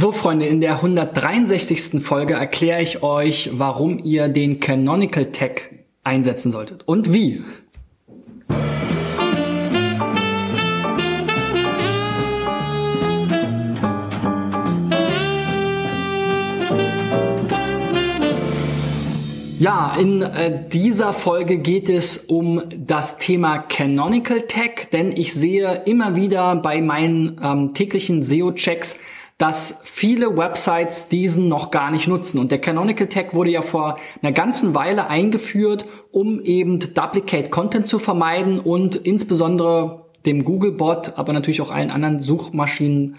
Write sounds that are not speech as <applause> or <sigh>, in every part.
So Freunde, in der 163. Folge erkläre ich euch, warum ihr den Canonical Tag einsetzen solltet und wie. Ja, in äh, dieser Folge geht es um das Thema Canonical Tag, denn ich sehe immer wieder bei meinen ähm, täglichen SEO-Checks, dass viele Websites diesen noch gar nicht nutzen. Und der Canonical Tag wurde ja vor einer ganzen Weile eingeführt, um eben Duplicate Content zu vermeiden und insbesondere dem Googlebot, aber natürlich auch allen anderen Suchmaschinen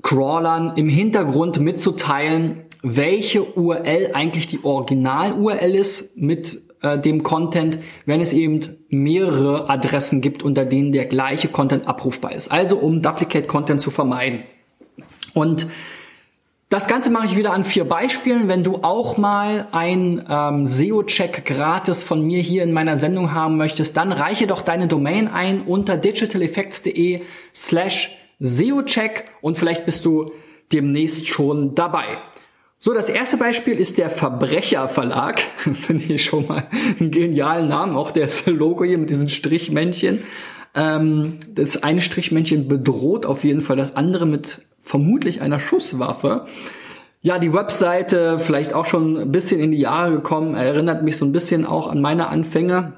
Crawlern im Hintergrund mitzuteilen, welche URL eigentlich die Original-URL ist mit äh, dem Content, wenn es eben mehrere Adressen gibt, unter denen der gleiche Content abrufbar ist. Also um Duplicate Content zu vermeiden. Und das Ganze mache ich wieder an vier Beispielen. Wenn du auch mal ein ähm, SEO-Check gratis von mir hier in meiner Sendung haben möchtest, dann reiche doch deine Domain ein unter digitaleffects.de slash SEO-Check und vielleicht bist du demnächst schon dabei. So, das erste Beispiel ist der Verbrecher Verlag. <laughs> Finde ich schon mal einen genialen Namen. Auch das Logo hier mit diesen Strichmännchen. Ähm, das eine Strichmännchen bedroht auf jeden Fall das andere mit vermutlich einer Schusswaffe. Ja, die Webseite, vielleicht auch schon ein bisschen in die Jahre gekommen, erinnert mich so ein bisschen auch an meine Anfänge,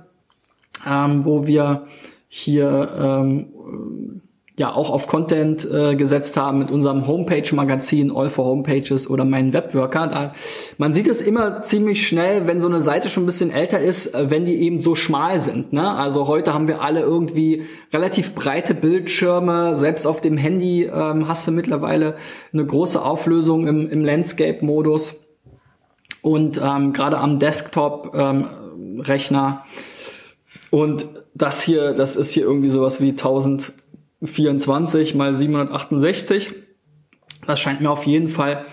ähm, wo wir hier ähm, ja auch auf Content äh, gesetzt haben mit unserem Homepage-Magazin All for Homepages oder meinen Webworker. Da, man sieht es immer ziemlich schnell, wenn so eine Seite schon ein bisschen älter ist, äh, wenn die eben so schmal sind. Ne? Also heute haben wir alle irgendwie relativ breite Bildschirme. Selbst auf dem Handy ähm, hast du mittlerweile eine große Auflösung im, im Landscape-Modus. Und ähm, gerade am Desktop-Rechner. Ähm, und das hier, das ist hier irgendwie sowas wie 1000 24 mal 768. Das scheint mir auf jeden Fall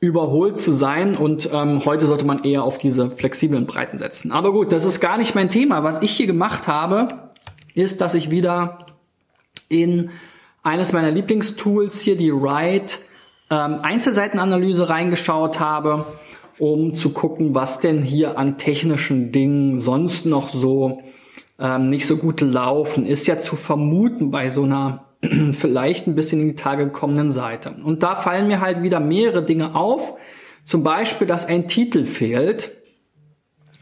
überholt zu sein und ähm, heute sollte man eher auf diese flexiblen Breiten setzen. Aber gut, das ist gar nicht mein Thema. Was ich hier gemacht habe, ist, dass ich wieder in eines meiner Lieblingstools hier, die Write ähm, Einzelseitenanalyse reingeschaut habe, um zu gucken, was denn hier an technischen Dingen sonst noch so ähm, nicht so gut laufen, ist ja zu vermuten bei so einer <clears throat> vielleicht ein bisschen in die Tage gekommenen Seite. Und da fallen mir halt wieder mehrere Dinge auf. Zum Beispiel, dass ein Titel fehlt,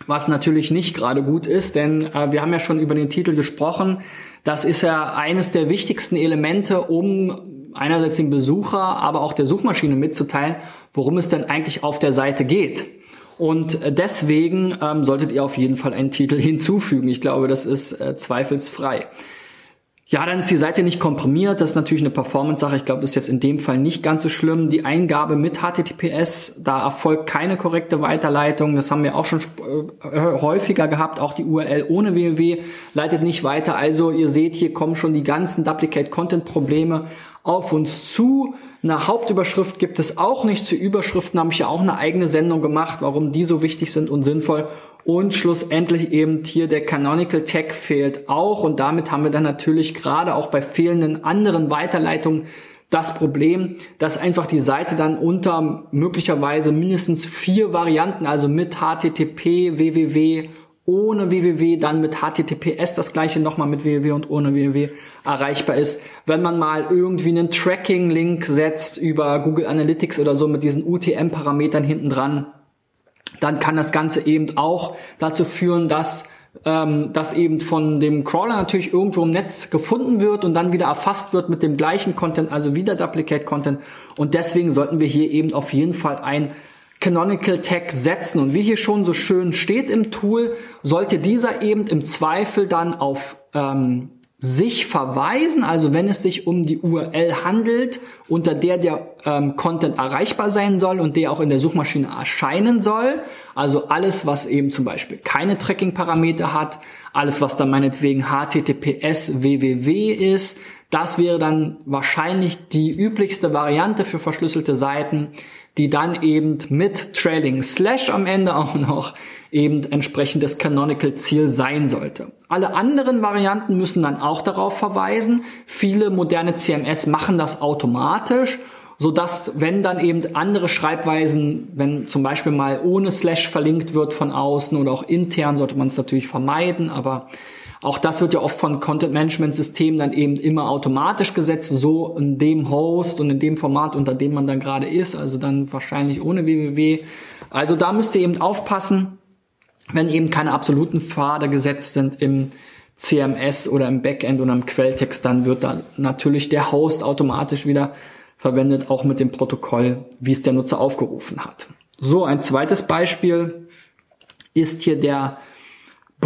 was natürlich nicht gerade gut ist, denn äh, wir haben ja schon über den Titel gesprochen. Das ist ja eines der wichtigsten Elemente, um einerseits dem Besucher, aber auch der Suchmaschine mitzuteilen, worum es denn eigentlich auf der Seite geht. Und deswegen ähm, solltet ihr auf jeden Fall einen Titel <laughs> hinzufügen. Ich glaube, das ist äh, zweifelsfrei. Ja, dann ist die Seite nicht komprimiert. Das ist natürlich eine Performance-Sache. Ich glaube, das ist jetzt in dem Fall nicht ganz so schlimm. Die Eingabe mit HTTPS, da erfolgt keine korrekte Weiterleitung. Das haben wir auch schon äh, häufiger gehabt. Auch die URL ohne www leitet nicht weiter. Also ihr seht, hier kommen schon die ganzen Duplicate-Content-Probleme auf uns zu. Eine Hauptüberschrift gibt es auch nicht. Zu Überschriften habe ich ja auch eine eigene Sendung gemacht, warum die so wichtig sind und sinnvoll. Und schlussendlich eben hier der Canonical Tag fehlt auch. Und damit haben wir dann natürlich gerade auch bei fehlenden anderen Weiterleitungen das Problem, dass einfach die Seite dann unter möglicherweise mindestens vier Varianten, also mit HTTP, www ohne www, dann mit HTTPS das gleiche nochmal mit www und ohne www erreichbar ist. Wenn man mal irgendwie einen Tracking-Link setzt über Google Analytics oder so mit diesen UTM-Parametern hinten dran, dann kann das Ganze eben auch dazu führen, dass ähm, das eben von dem Crawler natürlich irgendwo im Netz gefunden wird und dann wieder erfasst wird mit dem gleichen Content, also wieder Duplicate Content. Und deswegen sollten wir hier eben auf jeden Fall ein Canonical Tag setzen. Und wie hier schon so schön steht im Tool, sollte dieser eben im Zweifel dann auf ähm, sich verweisen, also wenn es sich um die URL handelt, unter der der ähm, Content erreichbar sein soll und der auch in der Suchmaschine erscheinen soll. Also alles, was eben zum Beispiel keine Tracking-Parameter hat, alles, was dann meinetwegen HTTPS www ist, das wäre dann wahrscheinlich die üblichste Variante für verschlüsselte Seiten die dann eben mit Trailing Slash am Ende auch noch eben entsprechend das Canonical Ziel sein sollte. Alle anderen Varianten müssen dann auch darauf verweisen. Viele moderne CMS machen das automatisch so dass wenn dann eben andere Schreibweisen, wenn zum Beispiel mal ohne Slash verlinkt wird von außen oder auch intern, sollte man es natürlich vermeiden, aber auch das wird ja oft von Content Management Systemen dann eben immer automatisch gesetzt, so in dem Host und in dem Format, unter dem man dann gerade ist, also dann wahrscheinlich ohne www. Also da müsst ihr eben aufpassen, wenn eben keine absoluten Pfade gesetzt sind im CMS oder im Backend oder im Quelltext, dann wird da natürlich der Host automatisch wieder verwendet, auch mit dem Protokoll, wie es der Nutzer aufgerufen hat. So, ein zweites Beispiel ist hier der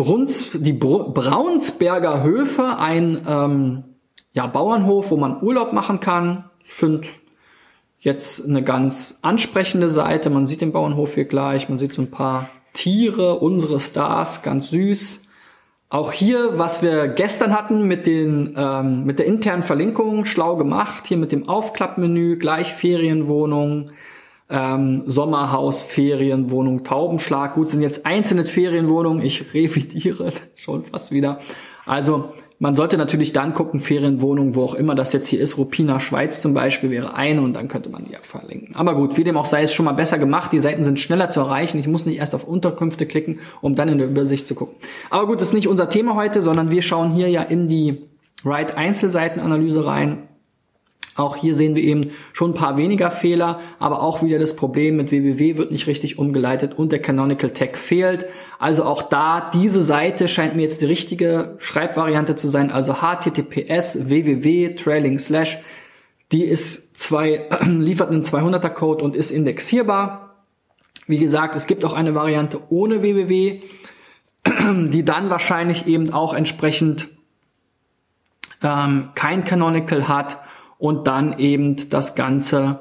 Bruns, die Br Braunsberger Höfe, ein ähm, ja, Bauernhof, wo man Urlaub machen kann. Ich finde jetzt eine ganz ansprechende Seite. Man sieht den Bauernhof hier gleich, man sieht so ein paar Tiere, unsere Stars, ganz süß. Auch hier, was wir gestern hatten mit den ähm, mit der internen Verlinkung, schlau gemacht. Hier mit dem Aufklappmenü, gleich Ferienwohnung, ähm, Sommerhaus, Ferienwohnung, Taubenschlag. Gut, sind jetzt einzelne Ferienwohnungen. Ich revidiere <laughs> schon fast wieder. Also man sollte natürlich dann gucken, Ferienwohnung, wo auch immer das jetzt hier ist. Rupina Schweiz zum Beispiel wäre eine und dann könnte man die ja verlinken. Aber gut, wie dem auch sei, ist schon mal besser gemacht. Die Seiten sind schneller zu erreichen. Ich muss nicht erst auf Unterkünfte klicken, um dann in der Übersicht zu gucken. Aber gut, das ist nicht unser Thema heute, sondern wir schauen hier ja in die Write Einzelseitenanalyse rein auch hier sehen wir eben schon ein paar weniger Fehler, aber auch wieder das Problem mit www wird nicht richtig umgeleitet und der Canonical Tag fehlt. Also auch da, diese Seite scheint mir jetzt die richtige Schreibvariante zu sein, also https www trailing slash, die ist zwei, <clears throat> liefert einen 200er Code und ist indexierbar. Wie gesagt, es gibt auch eine Variante ohne www, <clears throat> die dann wahrscheinlich eben auch entsprechend ähm, kein Canonical hat und dann eben das Ganze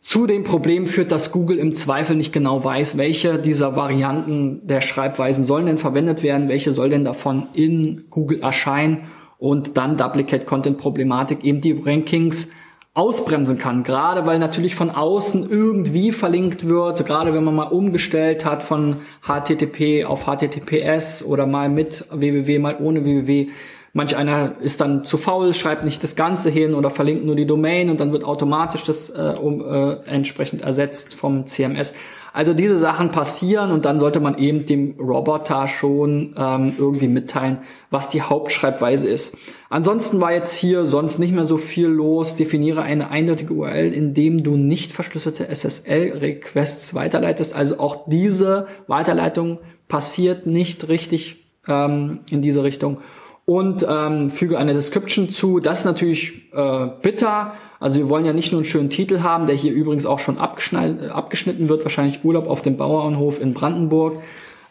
zu dem Problem führt, dass Google im Zweifel nicht genau weiß, welche dieser Varianten der Schreibweisen sollen denn verwendet werden, welche soll denn davon in Google erscheinen und dann Duplicate Content Problematik eben die Rankings ausbremsen kann. Gerade weil natürlich von außen irgendwie verlinkt wird, gerade wenn man mal umgestellt hat von HTTP auf HTTPS oder mal mit www, mal ohne www, Manch einer ist dann zu faul, schreibt nicht das Ganze hin oder verlinkt nur die Domain und dann wird automatisch das äh, um, äh, entsprechend ersetzt vom CMS. Also diese Sachen passieren und dann sollte man eben dem Roboter schon ähm, irgendwie mitteilen, was die Hauptschreibweise ist. Ansonsten war jetzt hier sonst nicht mehr so viel los. Definiere eine eindeutige URL, indem du nicht verschlüsselte SSL-Requests weiterleitest. Also auch diese Weiterleitung passiert nicht richtig ähm, in diese Richtung und ähm, füge eine Description zu. Das ist natürlich äh, bitter. Also wir wollen ja nicht nur einen schönen Titel haben, der hier übrigens auch schon äh, abgeschnitten wird, wahrscheinlich Urlaub auf dem Bauernhof in Brandenburg.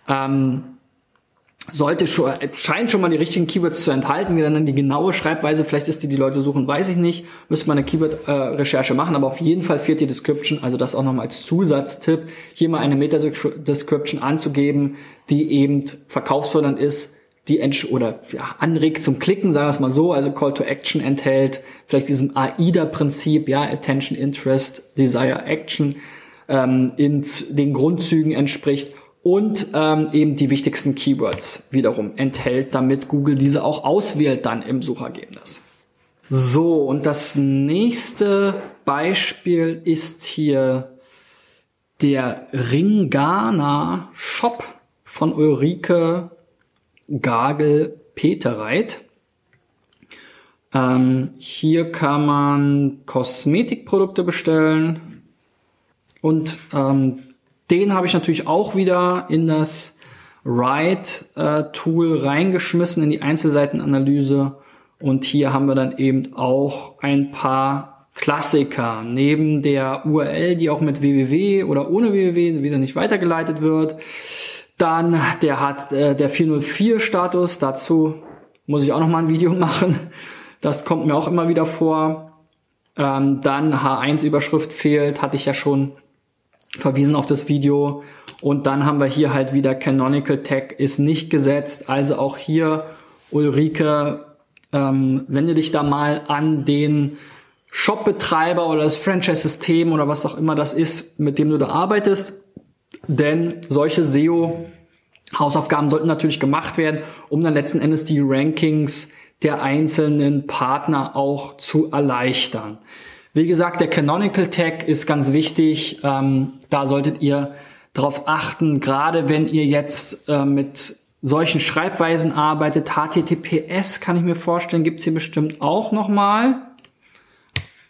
Ähm, sollte schon, äh, scheint schon mal die richtigen Keywords zu enthalten. Wie dann die genaue Schreibweise, vielleicht ist die, die Leute suchen, weiß ich nicht. Müsste man eine Keyword-Recherche äh, machen, aber auf jeden Fall fehlt die Description, also das auch nochmal als Zusatztipp, hier mal eine Meta-Description anzugeben, die eben verkaufsfördernd ist, die Entsch oder ja, anregt zum Klicken, sagen wir es mal so, also Call to Action enthält, vielleicht diesem AIDA-Prinzip, ja, Attention, Interest, Desire, Action, ähm, in den Grundzügen entspricht und ähm, eben die wichtigsten Keywords wiederum enthält, damit Google diese auch auswählt dann im Suchergebnis. So, und das nächste Beispiel ist hier der Ringana Shop von Ulrike Gagel Petereit. Ähm, hier kann man Kosmetikprodukte bestellen und ähm, den habe ich natürlich auch wieder in das Write-Tool äh, reingeschmissen, in die Einzelseitenanalyse. Und hier haben wir dann eben auch ein paar Klassiker. Neben der URL, die auch mit www oder ohne www wieder nicht weitergeleitet wird, dann, der hat äh, der 404 Status, dazu muss ich auch noch mal ein Video <laughs> machen. Das kommt mir auch immer wieder vor. Ähm, dann H1 Überschrift fehlt, hatte ich ja schon verwiesen auf das Video. Und dann haben wir hier halt wieder Canonical Tag ist nicht gesetzt. Also auch hier Ulrike, ähm, wende dich da mal an den Shopbetreiber oder das Franchise-System oder was auch immer das ist, mit dem du da arbeitest. Denn solche SEO Hausaufgaben sollten natürlich gemacht werden, um dann letzten Endes die Rankings der einzelnen Partner auch zu erleichtern. Wie gesagt, der Canonical Tag ist ganz wichtig. Ähm, da solltet ihr darauf achten, gerade wenn ihr jetzt äh, mit solchen Schreibweisen arbeitet. HTTPS kann ich mir vorstellen, gibt's hier bestimmt auch nochmal.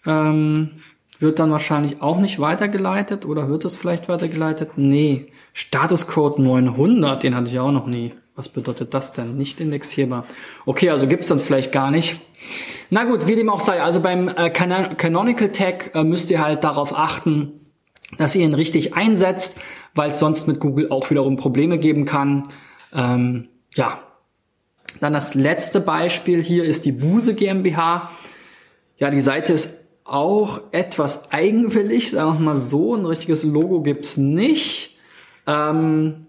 Ähm, wird dann wahrscheinlich auch nicht weitergeleitet oder wird es vielleicht weitergeleitet? Nee. Statuscode 900, den hatte ich auch noch nie. Was bedeutet das denn? Nicht indexierbar. Okay, also gibt's dann vielleicht gar nicht. Na gut, wie dem auch sei. Also beim äh, Canonical Tag äh, müsst ihr halt darauf achten, dass ihr ihn richtig einsetzt, weil es sonst mit Google auch wiederum Probleme geben kann. Ähm, ja. Dann das letzte Beispiel hier ist die Buse GmbH. Ja, die Seite ist auch etwas eigenwillig, sagen wir mal so. Ein richtiges Logo gibt's nicht. Ähm,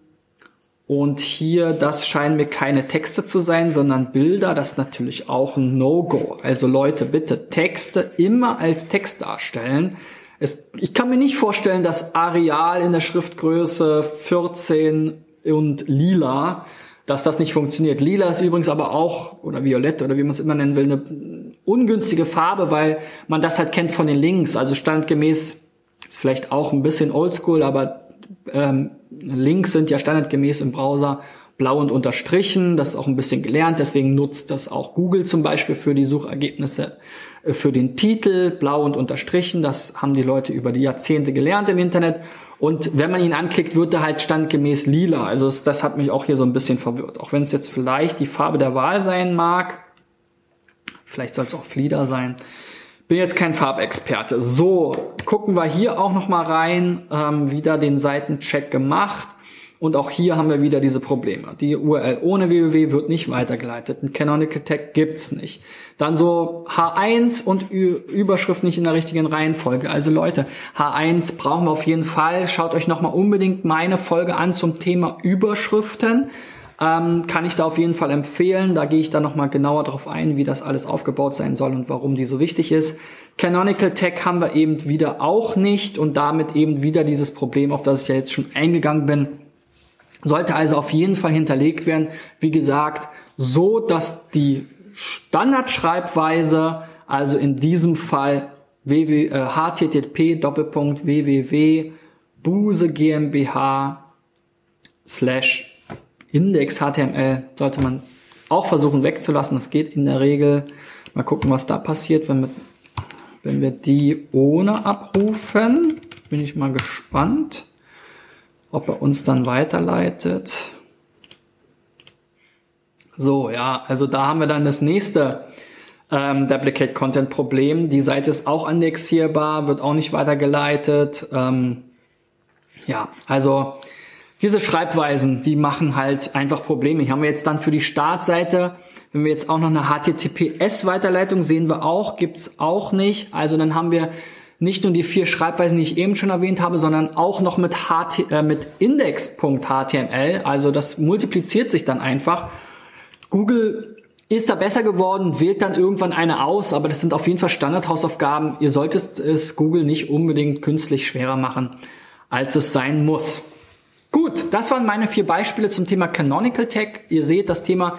und hier, das scheinen mir keine Texte zu sein, sondern Bilder. Das ist natürlich auch ein No-Go. Also Leute, bitte Texte immer als Text darstellen. Es, ich kann mir nicht vorstellen, dass Areal in der Schriftgröße 14 und lila, dass das nicht funktioniert. Lila ist übrigens aber auch, oder violett, oder wie man es immer nennen will, eine ungünstige Farbe, weil man das halt kennt von den Links. Also standgemäß ist vielleicht auch ein bisschen oldschool, aber ähm, Links sind ja standardgemäß im Browser blau und unterstrichen. Das ist auch ein bisschen gelernt. Deswegen nutzt das auch Google zum Beispiel für die Suchergebnisse äh, für den Titel. Blau und unterstrichen. Das haben die Leute über die Jahrzehnte gelernt im Internet. Und wenn man ihn anklickt, wird er halt standgemäß lila. Also das hat mich auch hier so ein bisschen verwirrt. Auch wenn es jetzt vielleicht die Farbe der Wahl sein mag. Vielleicht soll es auch Flieder sein. Bin jetzt kein Farbexperte. So, gucken wir hier auch noch mal rein. Ähm, wieder den Seitencheck gemacht. Und auch hier haben wir wieder diese Probleme. Die URL ohne www wird nicht weitergeleitet. Ein Canonical Tag gibt's nicht. Dann so H1 und Ü Überschrift nicht in der richtigen Reihenfolge. Also Leute, H1 brauchen wir auf jeden Fall. Schaut euch nochmal unbedingt meine Folge an zum Thema Überschriften. Ähm, kann ich da auf jeden Fall empfehlen. Da gehe ich dann nochmal genauer darauf ein, wie das alles aufgebaut sein soll und warum die so wichtig ist. Canonical Tag haben wir eben wieder auch nicht und damit eben wieder dieses Problem, auf das ich ja jetzt schon eingegangen bin sollte also auf jeden Fall hinterlegt werden. Wie gesagt, so dass die Standardschreibweise, also in diesem Fall www, äh, http www buse GmbH slash index HTML sollte man auch versuchen wegzulassen. Das geht in der Regel. Mal gucken, was da passiert, wenn wir, wenn wir die ohne abrufen. Bin ich mal gespannt ob er uns dann weiterleitet. So, ja, also da haben wir dann das nächste ähm, Duplicate Content Problem. Die Seite ist auch indexierbar, wird auch nicht weitergeleitet. Ähm, ja, also diese Schreibweisen, die machen halt einfach Probleme. Hier haben wir jetzt dann für die Startseite, wenn wir jetzt auch noch eine HTTPS-Weiterleitung sehen wir auch, gibt's auch nicht. Also dann haben wir nicht nur die vier Schreibweisen, die ich eben schon erwähnt habe, sondern auch noch mit, HT, äh, mit Index.html. Also das multipliziert sich dann einfach. Google ist da besser geworden, wählt dann irgendwann eine aus, aber das sind auf jeden Fall Standardhausaufgaben. Ihr solltet es Google nicht unbedingt künstlich schwerer machen, als es sein muss. Gut, das waren meine vier Beispiele zum Thema Canonical Tag. Ihr seht, das Thema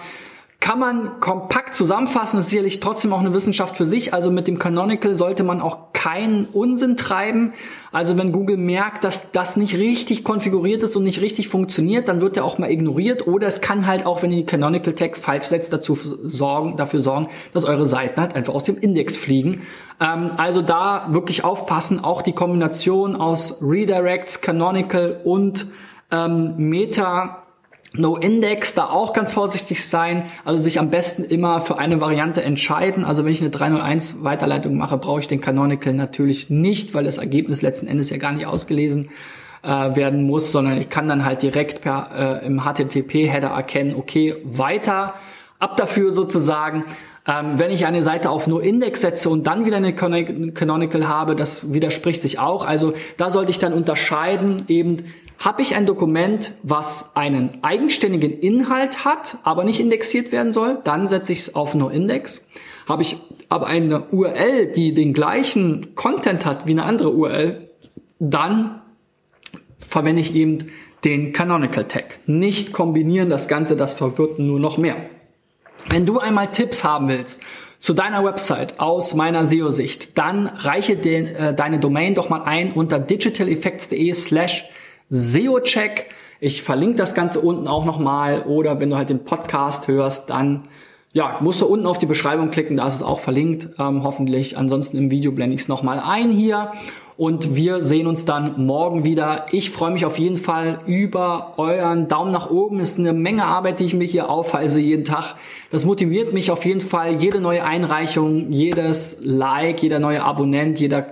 kann man kompakt zusammenfassen, ist sicherlich trotzdem auch eine Wissenschaft für sich. Also mit dem Canonical sollte man auch keinen Unsinn treiben. Also wenn Google merkt, dass das nicht richtig konfiguriert ist und nicht richtig funktioniert, dann wird der auch mal ignoriert. Oder es kann halt auch, wenn ihr die Canonical Tag falsch setzt, dazu sorgen, dafür sorgen, dass eure Seiten halt einfach aus dem Index fliegen. Ähm, also da wirklich aufpassen. Auch die Kombination aus Redirects, Canonical und ähm, Meta No-Index, da auch ganz vorsichtig sein, also sich am besten immer für eine Variante entscheiden. Also wenn ich eine 301 Weiterleitung mache, brauche ich den Canonical natürlich nicht, weil das Ergebnis letzten Endes ja gar nicht ausgelesen äh, werden muss, sondern ich kann dann halt direkt per äh, im HTTP-Header erkennen, okay, weiter, ab dafür sozusagen. Ähm, wenn ich eine Seite auf No-Index setze und dann wieder eine Canonical habe, das widerspricht sich auch. Also da sollte ich dann unterscheiden, eben habe ich ein Dokument, was einen eigenständigen Inhalt hat, aber nicht indexiert werden soll, dann setze ich es auf NoIndex. Habe ich aber eine URL, die den gleichen Content hat wie eine andere URL, dann verwende ich eben den Canonical Tag. Nicht kombinieren das Ganze, das verwirrt nur noch mehr. Wenn du einmal Tipps haben willst zu deiner Website aus meiner SEO-Sicht, dann reiche den, äh, deine Domain doch mal ein unter digitaleffects.de slash SEO-Check. Ich verlinke das Ganze unten auch nochmal oder wenn du halt den Podcast hörst, dann ja, musst du unten auf die Beschreibung klicken, da ist es auch verlinkt, ähm, hoffentlich. Ansonsten im Video blende ich es nochmal ein hier und wir sehen uns dann morgen wieder. Ich freue mich auf jeden Fall über euren Daumen nach oben. Ist eine Menge Arbeit, die ich mir hier aufhalse jeden Tag. Das motiviert mich auf jeden Fall. Jede neue Einreichung, jedes Like, jeder neue Abonnent, jeder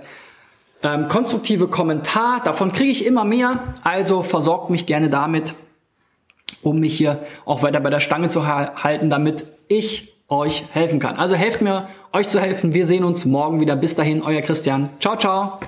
ähm, konstruktive Kommentar. Davon kriege ich immer mehr. Also versorgt mich gerne damit, um mich hier auch weiter bei der Stange zu halten, damit ich euch helfen kann. Also helft mir, euch zu helfen. Wir sehen uns morgen wieder. Bis dahin, euer Christian. Ciao, ciao.